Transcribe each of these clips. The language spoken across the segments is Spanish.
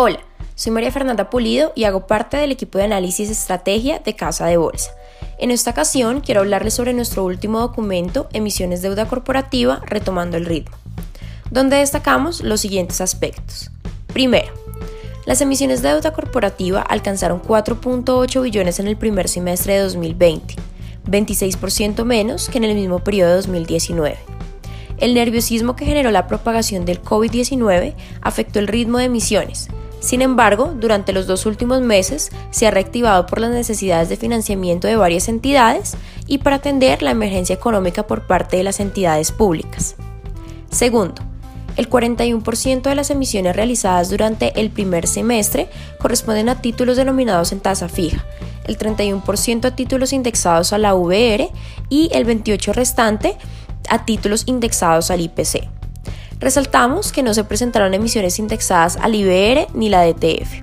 Hola, soy María Fernanda Pulido y hago parte del equipo de análisis estrategia de Casa de Bolsa. En esta ocasión quiero hablarles sobre nuestro último documento, Emisiones Deuda Corporativa, retomando el ritmo, donde destacamos los siguientes aspectos. Primero, las emisiones de deuda corporativa alcanzaron 4.8 billones en el primer semestre de 2020, 26% menos que en el mismo periodo de 2019. El nerviosismo que generó la propagación del COVID-19 afectó el ritmo de emisiones, sin embargo, durante los dos últimos meses se ha reactivado por las necesidades de financiamiento de varias entidades y para atender la emergencia económica por parte de las entidades públicas. Segundo, el 41% de las emisiones realizadas durante el primer semestre corresponden a títulos denominados en tasa fija, el 31% a títulos indexados a la VR y el 28% restante a títulos indexados al IPC. Resaltamos que no se presentaron emisiones indexadas al IBR ni la DTF.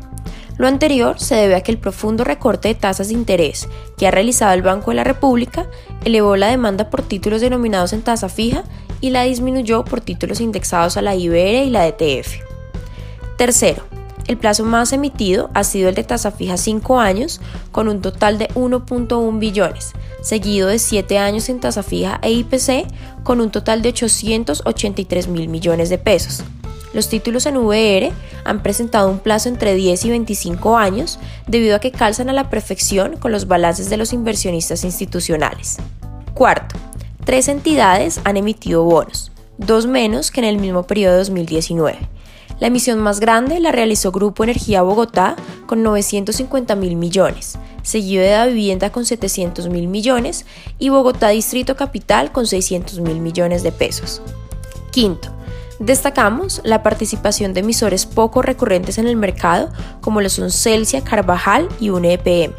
Lo anterior se debe a que el profundo recorte de tasas de interés que ha realizado el Banco de la República elevó la demanda por títulos denominados en tasa fija y la disminuyó por títulos indexados a la IBR y la DTF. Tercero, el plazo más emitido ha sido el de tasa fija 5 años, con un total de 1.1 billones, seguido de 7 años en tasa fija e IPC, con un total de 883 mil millones de pesos. Los títulos en VR han presentado un plazo entre 10 y 25 años debido a que calzan a la perfección con los balances de los inversionistas institucionales. Cuarto, tres entidades han emitido bonos, dos menos que en el mismo periodo de 2019. La emisión más grande la realizó Grupo Energía Bogotá con 950 mil millones, seguido de la vivienda con 700 mil millones y Bogotá Distrito Capital con 600 mil millones de pesos. Quinto, destacamos la participación de emisores poco recurrentes en el mercado como lo son Celsia, Carvajal y UNEPM,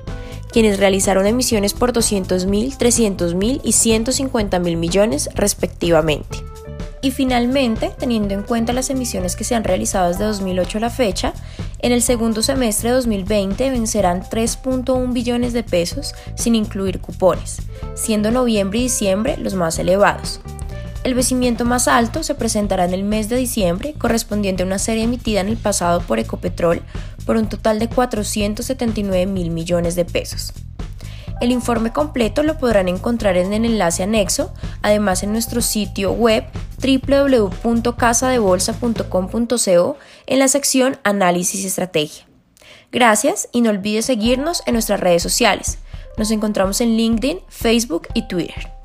quienes realizaron emisiones por 200 mil, 300 mil y 150 mil millones respectivamente. Y finalmente, teniendo en cuenta las emisiones que se han realizado desde 2008 a la fecha, en el segundo semestre de 2020 vencerán 3.1 billones de pesos sin incluir cupones, siendo noviembre y diciembre los más elevados. El vencimiento más alto se presentará en el mes de diciembre, correspondiente a una serie emitida en el pasado por Ecopetrol por un total de 479 mil millones de pesos. El informe completo lo podrán encontrar en el enlace anexo, además en nuestro sitio web www.casadebolsa.com.co en la sección Análisis y Estrategia. Gracias y no olvides seguirnos en nuestras redes sociales. Nos encontramos en LinkedIn, Facebook y Twitter.